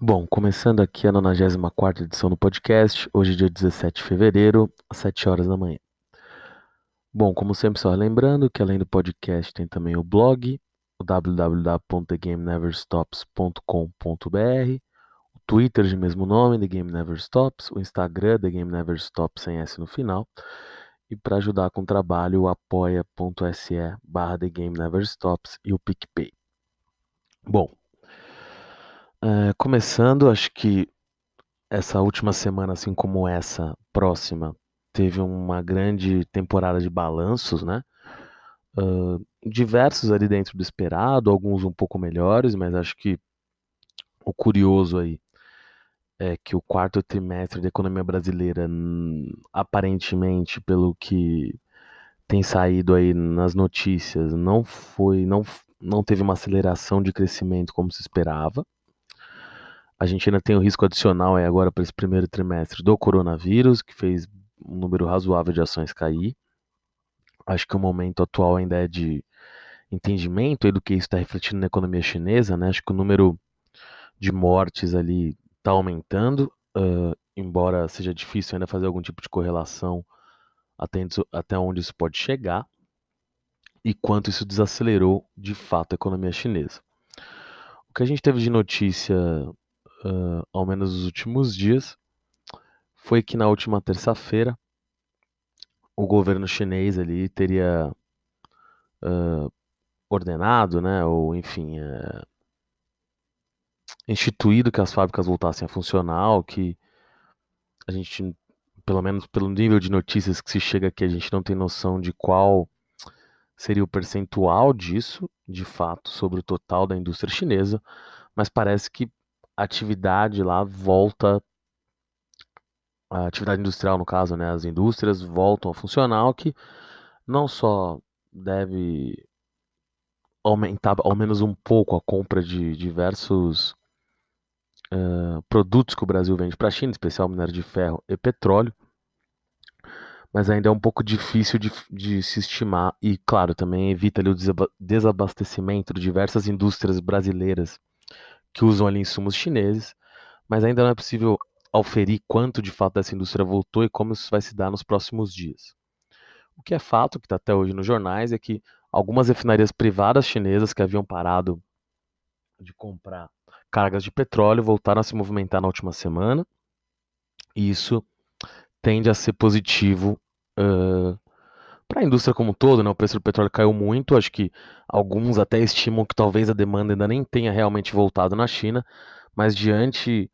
Bom, começando aqui a 94 edição do podcast, hoje dia 17 de fevereiro, às 7 horas da manhã. Bom, como sempre, só lembrando que além do podcast tem também o blog, o www.thegameneverstops.com.br, o Twitter de mesmo nome, The Game Never Stops, o Instagram, The Game Never Stops, sem S no final, e para ajudar com o trabalho, o apoia.se barra The Game Never Stops e o PicPay. Bom, é, começando, acho que essa última semana, assim como essa próxima, teve uma grande temporada de balanços, né? Uh, diversos ali dentro do esperado, alguns um pouco melhores, mas acho que o curioso aí é que o quarto trimestre da economia brasileira, aparentemente, pelo que tem saído aí nas notícias, não foi, não, não teve uma aceleração de crescimento como se esperava. A gente ainda tem o risco adicional aí agora para esse primeiro trimestre do coronavírus, que fez um número razoável de ações cair. Acho que o momento atual ainda é de entendimento do que isso está refletindo na economia chinesa, né? Acho que o número de mortes ali está aumentando, uh, embora seja difícil ainda fazer algum tipo de correlação até onde isso pode chegar e quanto isso desacelerou de fato a economia chinesa. O que a gente teve de notícia uh, ao menos nos últimos dias, foi que na última terça-feira o governo chinês ali teria uh, ordenado, né, ou enfim, uh, instituído que as fábricas voltassem a funcionar, que a gente, pelo menos pelo nível de notícias que se chega aqui, a gente não tem noção de qual seria o percentual disso, de fato, sobre o total da indústria chinesa, mas parece que atividade lá volta a atividade industrial no caso, né, as indústrias voltam a funcionar, o que não só deve aumentar ao menos um pouco a compra de diversos uh, produtos que o Brasil vende para a China, especial minério de ferro e petróleo, mas ainda é um pouco difícil de, de se estimar e, claro, também evita ali, o desabastecimento de diversas indústrias brasileiras que usam ali insumos chineses, mas ainda não é possível auferir quanto de fato essa indústria voltou e como isso vai se dar nos próximos dias. O que é fato, que está até hoje nos jornais, é que algumas refinarias privadas chinesas que haviam parado de comprar cargas de petróleo voltaram a se movimentar na última semana, e isso tende a ser positivo uh, para a indústria como um todo, né, o preço do petróleo caiu muito. Acho que alguns até estimam que talvez a demanda ainda nem tenha realmente voltado na China, mas diante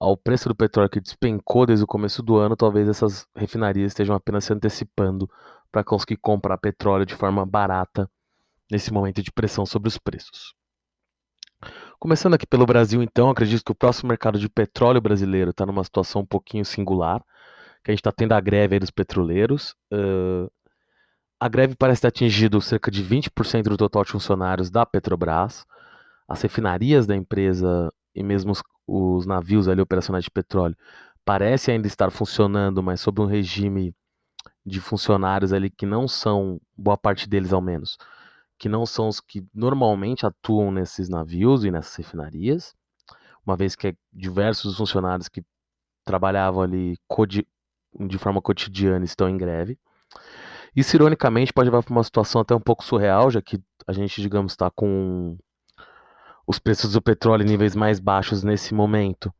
ao preço do petróleo que despencou desde o começo do ano, talvez essas refinarias estejam apenas se antecipando para conseguir comprar petróleo de forma barata nesse momento de pressão sobre os preços. Começando aqui pelo Brasil, então, acredito que o próximo mercado de petróleo brasileiro está numa situação um pouquinho singular, que a gente está tendo a greve dos petroleiros. Uh, a greve parece ter atingido cerca de 20% do total de funcionários da Petrobras. As refinarias da empresa e mesmo os, os navios ali operacionais de petróleo parecem ainda estar funcionando, mas sob um regime de funcionários ali que não são, boa parte deles ao menos, que não são os que normalmente atuam nesses navios e nessas refinarias, uma vez que é diversos funcionários que trabalhavam ali de forma cotidiana estão em greve. Isso, ironicamente, pode levar para uma situação até um pouco surreal, já que a gente, digamos, está com os preços do petróleo em níveis mais baixos nesse momento,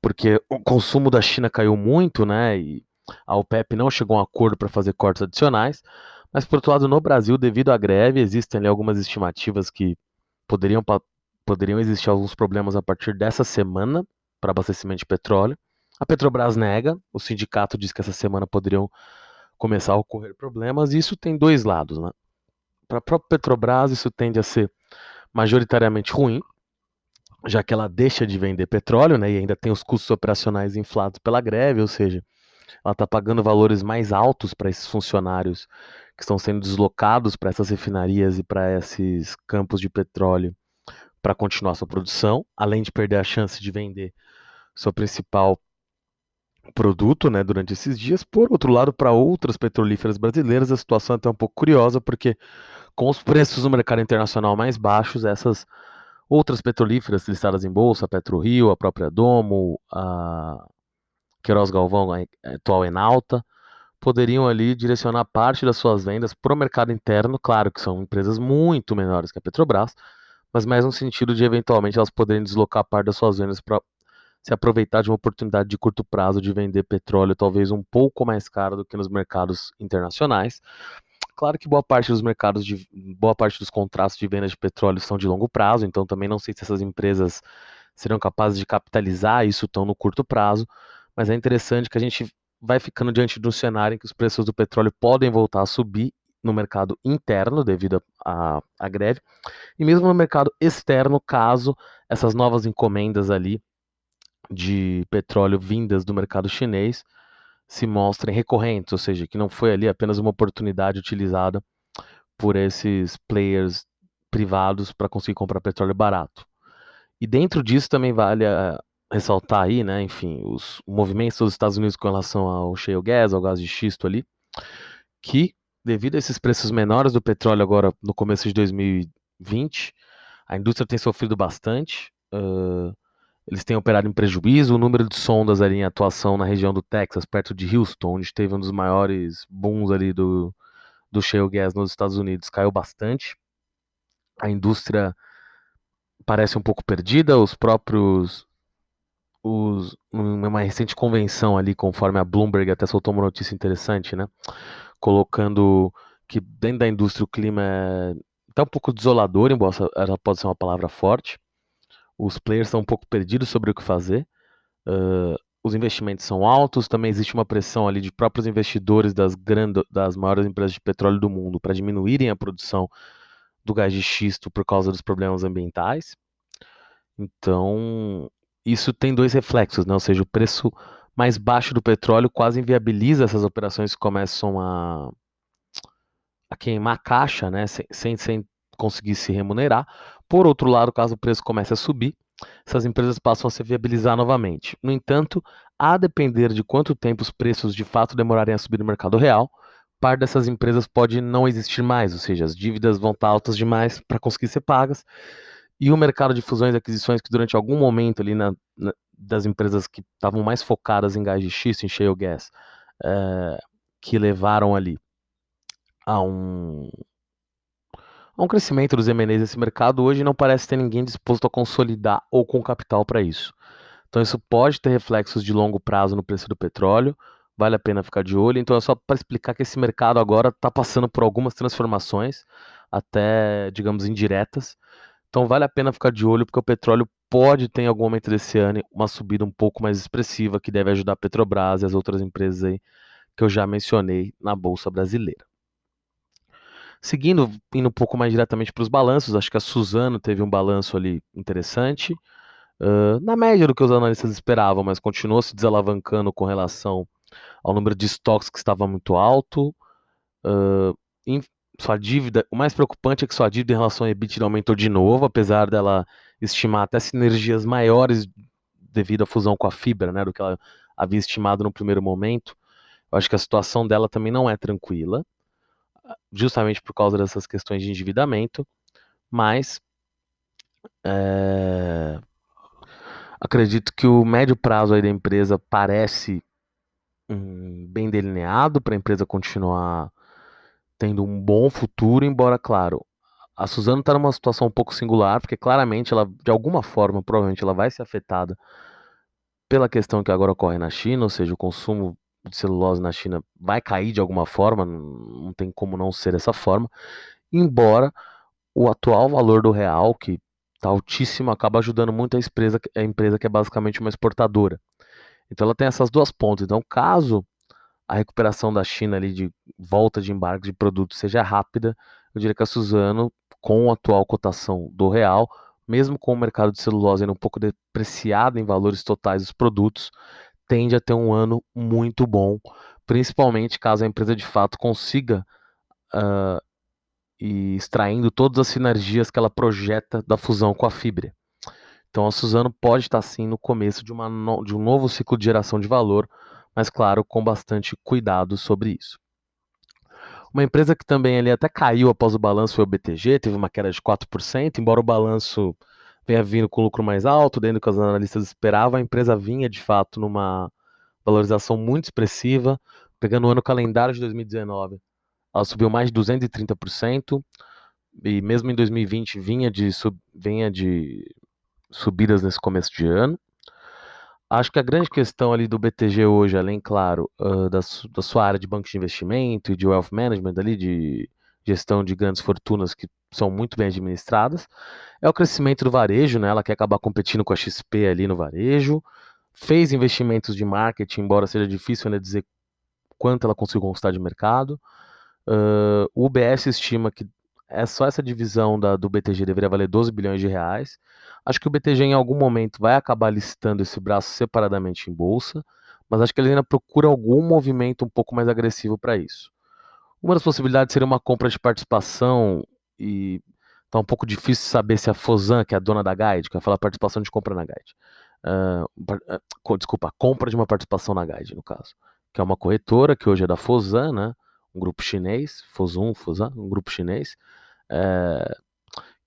porque o consumo da China caiu muito, né? E a OPEP não chegou a um acordo para fazer cortes adicionais. Mas, por outro lado, no Brasil, devido à greve, existem ali algumas estimativas que poderiam, poderiam existir alguns problemas a partir dessa semana para abastecimento de petróleo. A Petrobras nega, o sindicato diz que essa semana poderiam começar a ocorrer problemas, e isso tem dois lados. Né? Para a própria Petrobras, isso tende a ser majoritariamente ruim, já que ela deixa de vender petróleo né, e ainda tem os custos operacionais inflados pela greve, ou seja, ela está pagando valores mais altos para esses funcionários que estão sendo deslocados para essas refinarias e para esses campos de petróleo para continuar sua produção, além de perder a chance de vender sua principal produto né, durante esses dias. Por outro lado, para outras petrolíferas brasileiras, a situação é até um pouco curiosa, porque com os preços no mercado internacional mais baixos, essas outras petrolíferas listadas em bolsa, a PetroRio, a própria Domo, a Queiroz Galvão, a atual Enalta, poderiam ali direcionar parte das suas vendas para o mercado interno, claro que são empresas muito menores que a Petrobras, mas mais no sentido de eventualmente elas poderem deslocar parte das suas vendas para se aproveitar de uma oportunidade de curto prazo de vender petróleo talvez um pouco mais caro do que nos mercados internacionais. Claro que boa parte dos mercados de boa parte dos contratos de venda de petróleo são de longo prazo, então também não sei se essas empresas serão capazes de capitalizar isso tão no curto prazo, mas é interessante que a gente vai ficando diante de um cenário em que os preços do petróleo podem voltar a subir no mercado interno devido à greve, e mesmo no mercado externo, caso essas novas encomendas ali de petróleo vindas do mercado chinês se mostrem recorrentes, ou seja, que não foi ali apenas uma oportunidade utilizada por esses players privados para conseguir comprar petróleo barato. E dentro disso também vale a, ressaltar aí, né, enfim, os movimentos dos Estados Unidos com relação ao shale gas, ao gás de xisto ali, que devido a esses preços menores do petróleo agora no começo de 2020, a indústria tem sofrido bastante. Uh, eles têm operado em prejuízo. O número de sondas ali em atuação na região do Texas, perto de Houston, onde teve um dos maiores booms ali do, do shale gas nos Estados Unidos, caiu bastante. A indústria parece um pouco perdida. Os próprios os, uma recente convenção ali, conforme a Bloomberg até soltou uma notícia interessante, né? Colocando que dentro da indústria o clima é tá um pouco desolador, embora ela pode ser uma palavra forte. Os players estão um pouco perdidos sobre o que fazer. Uh, os investimentos são altos, também existe uma pressão ali de próprios investidores das, grandes, das maiores empresas de petróleo do mundo para diminuírem a produção do gás de xisto por causa dos problemas ambientais. Então, isso tem dois reflexos, né? Ou seja, o preço mais baixo do petróleo quase inviabiliza essas operações que começam a, a queimar caixa, né? Sem, sem, sem conseguir se remunerar. Por outro lado, caso o preço comece a subir, essas empresas passam a se viabilizar novamente. No entanto, a depender de quanto tempo os preços de fato demorarem a subir no mercado real, parte dessas empresas pode não existir mais, ou seja, as dívidas vão estar altas demais para conseguir ser pagas e o mercado de fusões e aquisições, que durante algum momento ali na, na, das empresas que estavam mais focadas em gás de xisto, em shale gas, é, que levaram ali a um, a um crescimento dos M&As desse mercado, hoje não parece ter ninguém disposto a consolidar ou com capital para isso. Então isso pode ter reflexos de longo prazo no preço do petróleo, vale a pena ficar de olho. Então é só para explicar que esse mercado agora está passando por algumas transformações, até, digamos, indiretas, então vale a pena ficar de olho, porque o petróleo pode ter em algum momento desse ano uma subida um pouco mais expressiva, que deve ajudar a Petrobras e as outras empresas aí que eu já mencionei na Bolsa Brasileira. Seguindo, indo um pouco mais diretamente para os balanços, acho que a Suzano teve um balanço ali interessante, uh, na média do que os analistas esperavam, mas continuou se desalavancando com relação ao número de estoques que estava muito alto. Uh, sua dívida, o mais preocupante é que sua dívida em relação ao EBITDA aumentou de novo, apesar dela estimar até sinergias maiores devido à fusão com a fibra, né, do que ela havia estimado no primeiro momento. Eu acho que a situação dela também não é tranquila, justamente por causa dessas questões de endividamento, mas é, acredito que o médio prazo aí da empresa parece hum, bem delineado para a empresa continuar tendo um bom futuro, embora, claro, a Suzano está numa situação um pouco singular, porque claramente ela, de alguma forma, provavelmente ela vai ser afetada pela questão que agora ocorre na China, ou seja, o consumo de celulose na China vai cair de alguma forma, não tem como não ser dessa forma, embora o atual valor do real, que está altíssimo, acaba ajudando muito a empresa, a empresa que é basicamente uma exportadora. Então ela tem essas duas pontas. Então, caso a recuperação da China ali de volta de embarque de produtos seja rápida, eu diria que a Suzano, com a atual cotação do real, mesmo com o mercado de celulose ainda um pouco depreciado em valores totais dos produtos, tende a ter um ano muito bom, principalmente caso a empresa de fato consiga uh, e extraindo todas as sinergias que ela projeta da fusão com a fibra. Então a Suzano pode estar sim no começo de, uma no, de um novo ciclo de geração de valor, mas claro, com bastante cuidado sobre isso. Uma empresa que também ali até caiu após o balanço foi o BTG, teve uma queda de 4%, embora o balanço vinha vindo com lucro mais alto, dentro do que os analistas esperavam, a empresa vinha de fato numa valorização muito expressiva, pegando o ano calendário de 2019, ela subiu mais de 230%, e mesmo em 2020 vinha de, sub, vinha de subidas nesse começo de ano. Acho que a grande questão ali do BTG hoje, além, claro, uh, da, da, sua área de banco de investimento e de wealth management ali, de gestão de grandes fortunas que são muito bem administradas, é o crescimento do varejo, né? Ela quer acabar competindo com a XP ali no varejo, fez investimentos de marketing, embora seja difícil ainda dizer quanto ela conseguiu conquistar de mercado. Uh, o UBS estima que é só essa divisão da, do BTG deveria valer 12 bilhões de reais. Acho que o BTG em algum momento vai acabar listando esse braço separadamente em bolsa, mas acho que ele ainda procura algum movimento um pouco mais agressivo para isso. Uma das possibilidades seria uma compra de participação e tá um pouco difícil saber se a Fozan, que é a dona da Guide, que vai falar participação de compra na Guide, uh, desculpa, compra de uma participação na Guide, no caso, que é uma corretora que hoje é da Fozan, né? Um grupo chinês, Fozun, Fozan, um grupo chinês, é,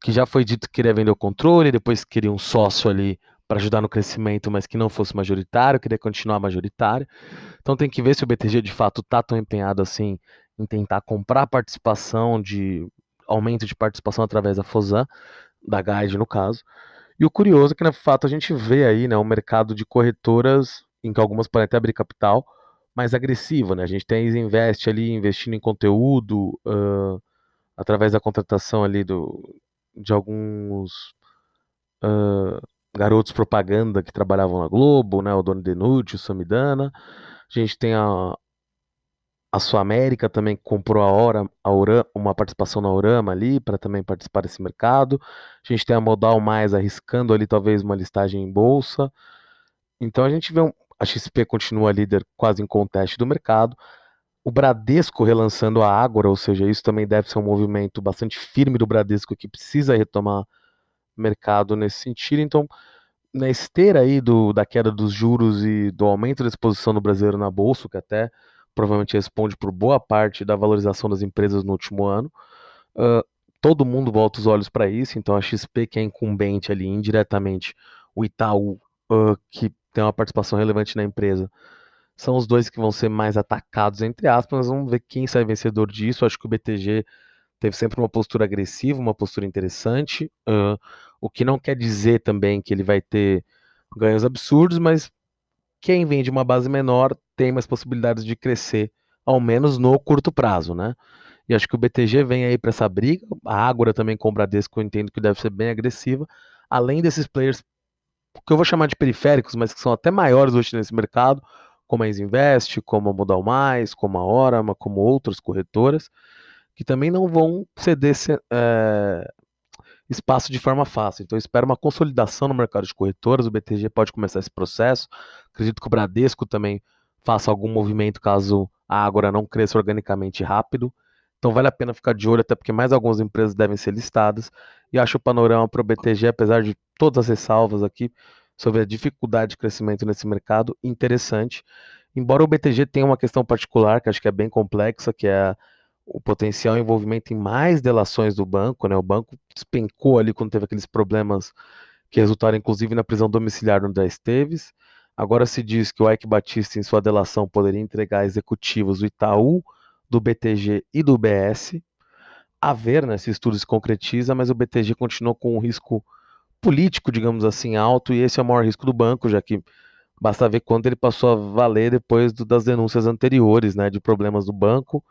que já foi dito que queria vender o controle, depois queria um sócio ali para ajudar no crescimento, mas que não fosse majoritário, queria continuar majoritário. Então tem que ver se o BTG de fato está tão empenhado assim em tentar comprar participação de aumento de participação através da Fozan, da Guide no caso. E o curioso é que, de fato, a gente vê aí né, um mercado de corretoras em que algumas podem até abrir capital mais agressivo. Né? A gente tem a Invest ali investindo em conteúdo uh, através da contratação ali do, de alguns uh, garotos propaganda que trabalhavam na Globo, né? o Doni Denucci, o Samidana. A gente tem a, a Sua América também comprou a hora a uma participação na Orama ali para também participar desse mercado. A gente tem a Modal Mais arriscando ali talvez uma listagem em bolsa. Então a gente vê um, a XP continua líder quase em conteste do mercado. O Bradesco relançando a Ágora, ou seja, isso também deve ser um movimento bastante firme do Bradesco que precisa retomar mercado nesse sentido. Então, na esteira aí do, da queda dos juros e do aumento da exposição do brasileiro na bolsa, que até provavelmente responde por boa parte da valorização das empresas no último ano. Uh, todo mundo volta os olhos para isso, então a XP, que é incumbente ali indiretamente, o Itaú, uh, que tem uma participação relevante na empresa, são os dois que vão ser mais atacados, entre aspas. Vamos ver quem sai vencedor disso. Acho que o BTG teve sempre uma postura agressiva, uma postura interessante, uh, o que não quer dizer também que ele vai ter ganhos absurdos, mas quem vem de uma base menor tem mais possibilidades de crescer, ao menos no curto prazo, né? E acho que o BTG vem aí para essa briga. A Ágora também com o Bradesco, eu entendo que deve ser bem agressiva. Além desses players que eu vou chamar de periféricos, mas que são até maiores hoje nesse mercado, como a Isinvest, como a Modal Mais, como a Orama, como outras corretoras, que também não vão ceder é, espaço de forma fácil. Então, espero uma consolidação no mercado de corretoras. O BTG pode começar esse processo. Acredito que o Bradesco também faça algum movimento caso a Ágora não cresça organicamente rápido. Então, vale a pena ficar de olho, até porque mais algumas empresas devem ser listadas. E acho o panorama para o BTG, apesar de todas as ressalvas aqui sobre a dificuldade de crescimento nesse mercado, interessante. Embora o BTG tenha uma questão particular, que acho que é bem complexa, que é o potencial envolvimento em mais delações do banco, né? O banco despencou ali quando teve aqueles problemas que resultaram inclusive na prisão domiciliar do André Esteves. Agora se diz que o Ike Batista, em sua delação, poderia entregar executivos do Itaú, do BTG e do BS. A ver né, se estudo se concretiza, mas o BTG continuou com um risco político, digamos assim, alto, e esse é o maior risco do banco, já que basta ver quanto ele passou a valer depois do, das denúncias anteriores, né, de problemas do banco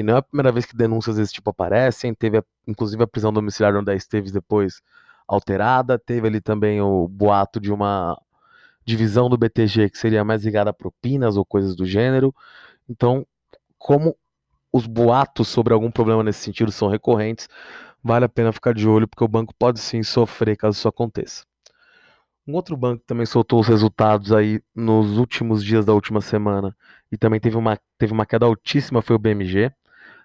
e não é a primeira vez que denúncias desse tipo aparecem. Teve, a, inclusive, a prisão domiciliar onde a Esteves depois alterada. Teve ali também o boato de uma divisão do BTG que seria mais ligada a propinas ou coisas do gênero. Então, como os boatos sobre algum problema nesse sentido são recorrentes, vale a pena ficar de olho, porque o banco pode sim sofrer caso isso aconteça. Um outro banco também soltou os resultados aí nos últimos dias da última semana e também teve uma, teve uma queda altíssima foi o BMG.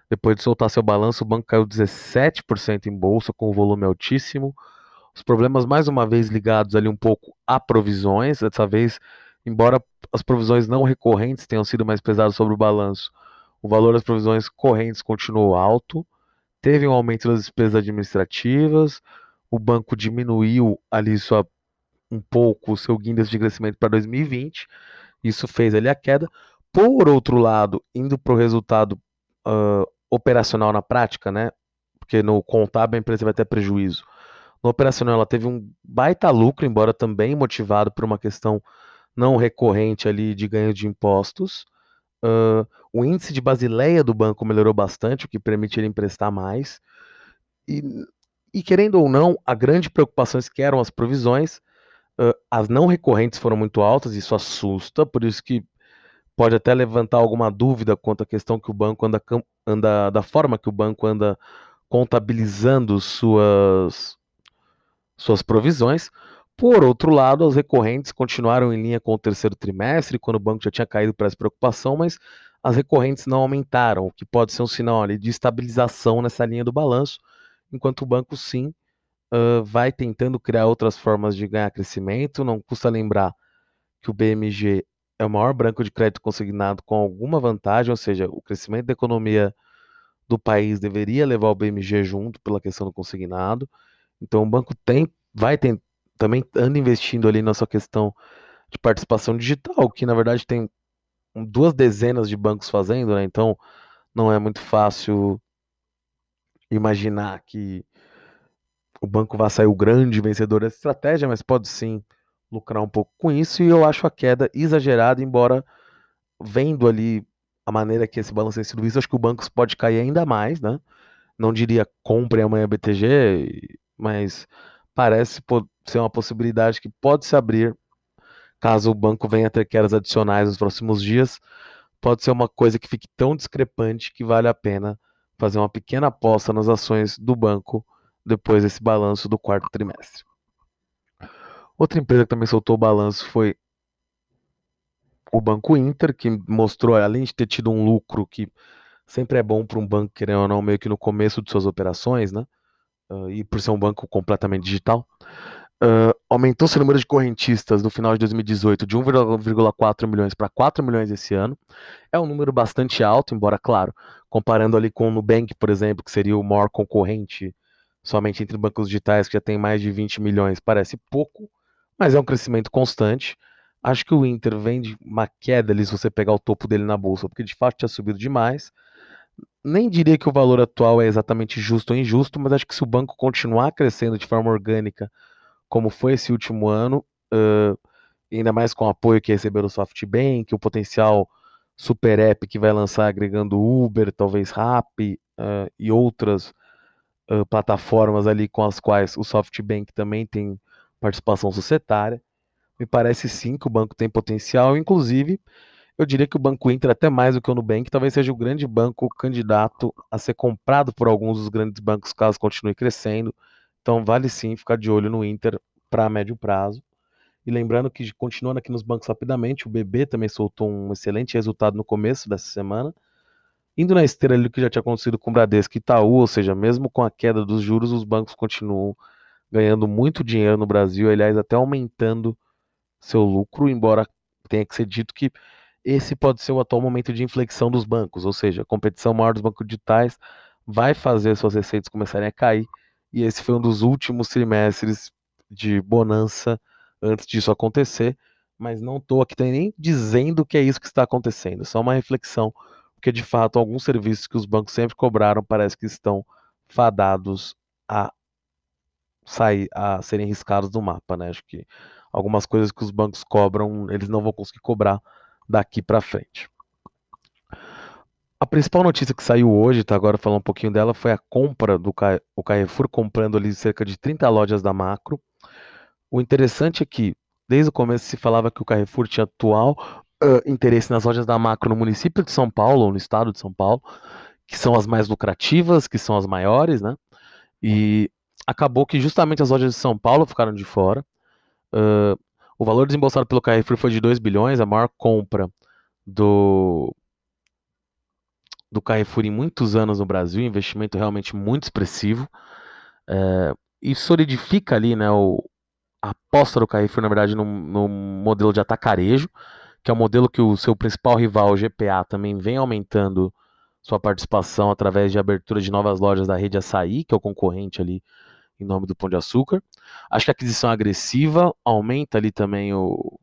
Depois de soltar seu balanço, o banco caiu 17% em bolsa, com um volume altíssimo. Os problemas, mais uma vez, ligados ali um pouco a provisões. Dessa vez, embora as provisões não recorrentes tenham sido mais pesadas sobre o balanço, o valor das provisões correntes continuou alto. Teve um aumento das despesas administrativas, o banco diminuiu ali sua, um pouco o seu guindas de crescimento para 2020. Isso fez ali a queda. Por outro lado, indo para o resultado uh, operacional na prática, né? Porque no contábil a empresa vai ter prejuízo. No operacional ela teve um baita lucro, embora também motivado por uma questão não recorrente ali de ganho de impostos. Uh, o índice de Basileia do banco melhorou bastante, o que permite ele emprestar mais. E, e querendo ou não, a grande preocupação que eram as provisões, uh, as não recorrentes foram muito altas, isso assusta, por isso que pode até levantar alguma dúvida quanto à questão que o banco anda, anda da forma que o banco anda contabilizando suas suas provisões. Por outro lado, as recorrentes continuaram em linha com o terceiro trimestre, quando o banco já tinha caído para essa preocupação, mas as recorrentes não aumentaram, o que pode ser um sinal ali, de estabilização nessa linha do balanço, enquanto o banco sim uh, vai tentando criar outras formas de ganhar crescimento. Não custa lembrar que o BMG é o maior banco de crédito consignado com alguma vantagem, ou seja, o crescimento da economia do país deveria levar o BMG junto pela questão do consignado. Então o banco tem, vai ter, também anda investindo ali na sua questão de participação digital, que na verdade tem duas dezenas de bancos fazendo, né? Então não é muito fácil imaginar que o banco vai sair o grande vencedor dessa estratégia, mas pode sim lucrar um pouco com isso. E eu acho a queda exagerada, embora vendo ali a maneira que esse balanço tem sido visto, acho que o banco pode cair ainda mais, né? Não diria compre amanhã BTG, mas parece ser uma possibilidade que pode se abrir caso o banco venha ter quedas adicionais nos próximos dias. Pode ser uma coisa que fique tão discrepante que vale a pena fazer uma pequena aposta nas ações do banco depois desse balanço do quarto trimestre. Outra empresa que também soltou o balanço foi o Banco Inter, que mostrou, além de ter tido um lucro que sempre é bom para um banco, querendo ou não, meio que no começo de suas operações, né? uh, e por ser um banco completamente digital, uh, aumentou seu número de correntistas no final de 2018 de 1,4 milhões para 4 milhões esse ano. É um número bastante alto, embora, claro, comparando ali com o Nubank, por exemplo, que seria o maior concorrente somente entre bancos digitais, que já tem mais de 20 milhões, parece pouco, mas é um crescimento constante. Acho que o Inter vem de uma queda ali se você pegar o topo dele na bolsa, porque de fato tinha subido demais nem diria que o valor atual é exatamente justo ou injusto, mas acho que se o banco continuar crescendo de forma orgânica, como foi esse último ano, uh, ainda mais com o apoio que recebeu do SoftBank, o potencial super app que vai lançar agregando Uber, talvez Rappi uh, e outras uh, plataformas ali com as quais o SoftBank também tem participação societária. Me parece sim que o banco tem potencial, inclusive eu diria que o Banco Inter, até mais do que o Nubank, talvez seja o grande banco candidato a ser comprado por alguns dos grandes bancos caso continue crescendo. Então vale sim ficar de olho no Inter para médio prazo. E lembrando que, continuando aqui nos bancos rapidamente, o BB também soltou um excelente resultado no começo dessa semana. Indo na esteira ali do que já tinha acontecido com o Bradesco e Itaú, ou seja, mesmo com a queda dos juros, os bancos continuam ganhando muito dinheiro no Brasil, aliás, até aumentando seu lucro, embora tenha que ser dito que esse pode ser o atual momento de inflexão dos bancos, ou seja, a competição maior dos bancos digitais vai fazer suas receitas começarem a cair, e esse foi um dos últimos trimestres de bonança antes disso acontecer, mas não estou aqui nem dizendo que é isso que está acontecendo, é só uma reflexão, porque de fato alguns serviços que os bancos sempre cobraram parece que estão fadados a sair, a serem riscados do mapa, né? Acho que algumas coisas que os bancos cobram, eles não vão conseguir cobrar daqui para frente. A principal notícia que saiu hoje, tá agora falando um pouquinho dela, foi a compra do o Carrefour comprando ali cerca de 30 lojas da Macro. O interessante é que desde o começo se falava que o Carrefour tinha atual uh, interesse nas lojas da Macro no município de São Paulo, ou no estado de São Paulo, que são as mais lucrativas, que são as maiores, né? E acabou que justamente as lojas de São Paulo ficaram de fora. Uh, o valor desembolsado pelo Carrefour foi de 2 bilhões, a maior compra do do Carrefour em muitos anos no Brasil, investimento realmente muito expressivo. É, e solidifica ali né, o, a aposta do Carrefour, na verdade, no, no, modelo de atacarejo, que é o modelo que o seu principal rival, o GPA, também vem aumentando sua participação através de abertura de novas lojas da rede Açaí, que é o concorrente ali em nome do Pão de Açúcar. Acho que a aquisição agressiva aumenta ali também o,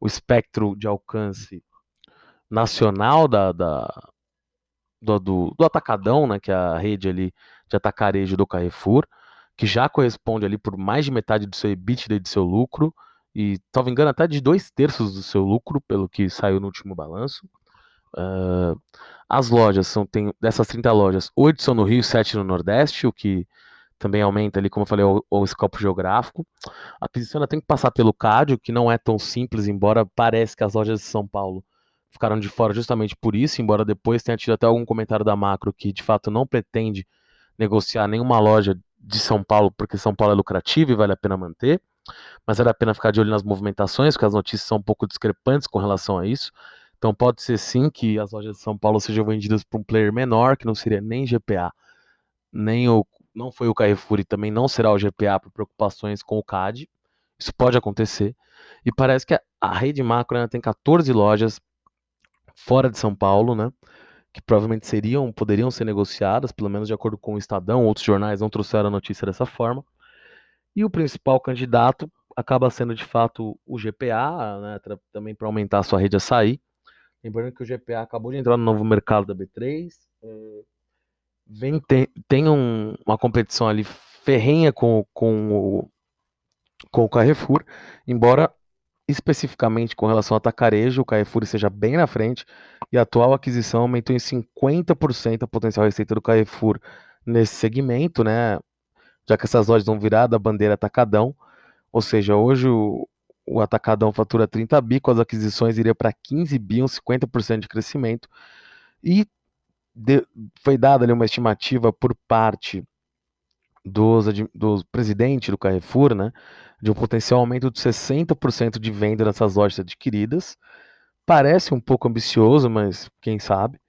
o espectro de alcance nacional da, da do, do, do, Atacadão, né, que é a rede ali de atacarejo do Carrefour, que já corresponde ali por mais de metade do seu EBITDA e do seu lucro, e, talvez engano, até de dois terços do seu lucro, pelo que saiu no último balanço. Uh, as lojas são, tem, dessas 30 lojas, 8 são no Rio, 7 no Nordeste, o que também aumenta ali, como eu falei, o, o escopo geográfico. A aquisição tem que passar pelo CAD, que não é tão simples, embora pareça que as lojas de São Paulo ficaram de fora justamente por isso, embora depois tenha tido até algum comentário da Macro que de fato não pretende negociar nenhuma loja de São Paulo, porque São Paulo é lucrativo e vale a pena manter, mas vale a pena ficar de olho nas movimentações, porque as notícias são um pouco discrepantes com relação a isso. Então pode ser sim que as lojas de São Paulo sejam vendidas para um player menor, que não seria nem GPA, nem o não foi o Carrefour e também não será o GPA por preocupações com o CAD. Isso pode acontecer. E parece que a rede macro ainda tem 14 lojas fora de São Paulo, né? Que provavelmente seriam, poderiam ser negociadas, pelo menos de acordo com o Estadão, outros jornais não trouxeram a notícia dessa forma. E o principal candidato acaba sendo de fato o GPA, né? Também para aumentar a sua rede açaí. Lembrando que o GPA acabou de entrar no novo mercado da B3. É, vem, tem, tem um, uma competição ali ferrenha com, com, o, com o Carrefour, embora especificamente com relação ao atacarejo, o Carrefour seja bem na frente, e a atual aquisição aumentou em 50% a potencial receita do Carrefour nesse segmento, né? Já que essas lojas vão virar da bandeira Atacadão, ou seja, hoje o, o Atacadão fatura 30 bi, com as aquisições iria para 15 bi, um 50% de crescimento. E de, foi dada ali uma estimativa por parte dos, do presidente do Carrefour, né, de um potencial aumento de 60% de venda nessas lojas adquiridas. Parece um pouco ambicioso, mas quem sabe.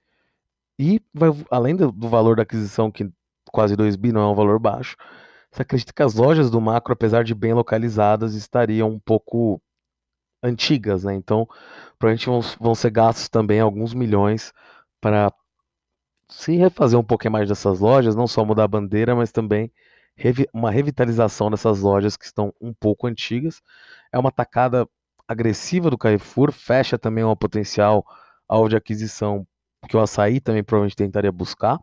E vai, além do, do valor da aquisição, que quase 2 bi não é um valor baixo, você acredita que as lojas do macro, apesar de bem localizadas, estariam um pouco antigas, né? Então, provavelmente vão, vão ser gastos também alguns milhões para se refazer um pouquinho mais dessas lojas, não só mudar a bandeira, mas também uma revitalização dessas lojas que estão um pouco antigas. É uma tacada agressiva do Carrefour, fecha também uma potencial alvo de aquisição que o Açaí também provavelmente tentaria buscar.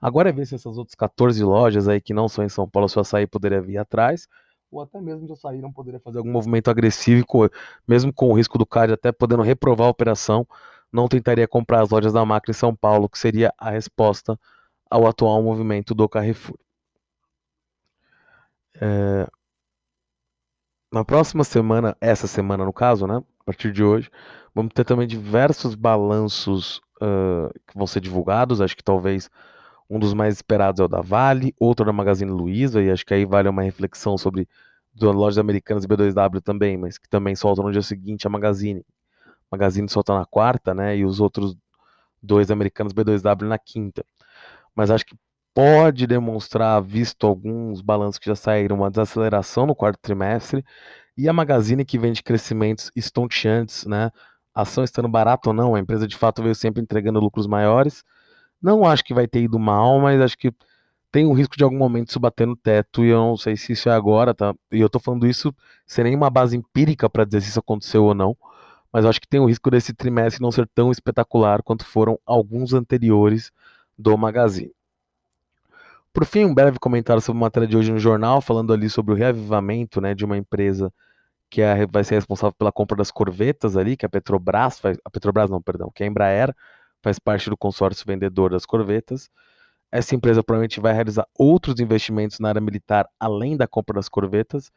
Agora é ver se essas outras 14 lojas aí que não são em São Paulo, se o açaí poderia vir atrás, ou até mesmo se o açaí não poderia fazer algum movimento agressivo, mesmo com o risco do CAD até podendo reprovar a operação, não tentaria comprar as lojas da Macro em São Paulo, que seria a resposta ao atual movimento do Carrefour. É... Na próxima semana, essa semana no caso, né, a partir de hoje, vamos ter também diversos balanços uh, que vão ser divulgados. Acho que talvez um dos mais esperados é o da Vale, outro da Magazine Luiza, e acho que aí vale uma reflexão sobre lojas americanas e B2W também, mas que também soltam no dia seguinte a Magazine. Magazine solta na quarta, né? E os outros dois americanos B2W na quinta. Mas acho que pode demonstrar, visto alguns balanços que já saíram, uma desaceleração no quarto trimestre. E a Magazine que vende crescimentos estonteantes, né? Ação estando barata ou não, a empresa de fato veio sempre entregando lucros maiores não acho que vai ter ido mal, mas acho que tem o risco de algum momento isso bater no teto e eu não sei se isso é agora, tá? E eu tô falando isso sem nenhuma base empírica para dizer se isso aconteceu ou não, mas acho que tem o risco desse trimestre não ser tão espetacular quanto foram alguns anteriores do Magazine. Por fim, um breve comentário sobre a matéria de hoje no jornal, falando ali sobre o reavivamento né, de uma empresa que é, vai ser responsável pela compra das corvetas ali, que a Petrobras, faz, a Petrobras não, perdão, que a Embraer faz parte do consórcio vendedor das corvetas. Essa empresa provavelmente vai realizar outros investimentos na área militar além da compra das corvetas.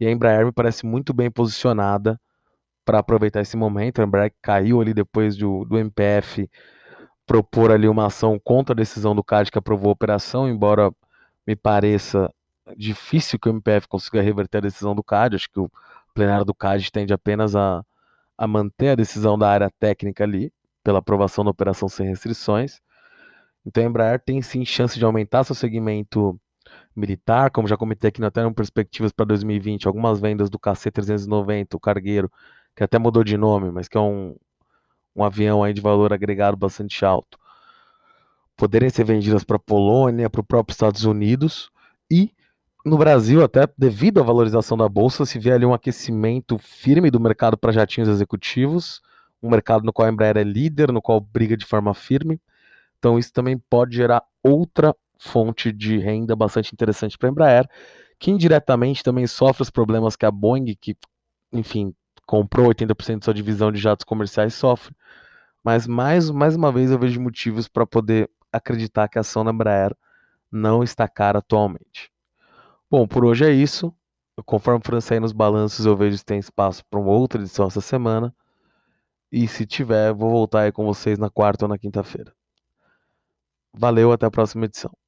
E a Embraer me parece muito bem posicionada para aproveitar esse momento. A Embraer caiu ali depois do, do MPF propor ali uma ação contra a decisão do CAD que aprovou a operação, embora me pareça difícil que o MPF consiga reverter a decisão do CAD. Acho que o plenário do CAD tende apenas a, a manter a decisão da área técnica ali pela aprovação da operação sem restrições. Então a Embraer tem sim chance de aumentar seu segmento militar, como já comentei aqui, até em perspectivas para 2020, algumas vendas do KC-390, o cargueiro, que até mudou de nome, mas que é um, um avião aí de valor agregado bastante alto, poderem ser vendidas para a Polônia, para o próprio Estados Unidos, e no Brasil, até devido à valorização da bolsa, se vê ali um aquecimento firme do mercado para jatinhos executivos, um mercado no qual a Embraer é líder, no qual briga de forma firme. Então, isso também pode gerar outra fonte de renda bastante interessante para a Embraer, que indiretamente também sofre os problemas que a Boeing, que, enfim, comprou 80% de sua divisão de jatos comerciais, sofre. Mas mais, mais uma vez eu vejo motivos para poder acreditar que a ação da Embraer não está cara atualmente. Bom, por hoje é isso. Conforme for sair nos balanços, eu vejo se tem espaço para uma outra edição essa semana. E se tiver, vou voltar aí com vocês na quarta ou na quinta-feira. Valeu, até a próxima edição.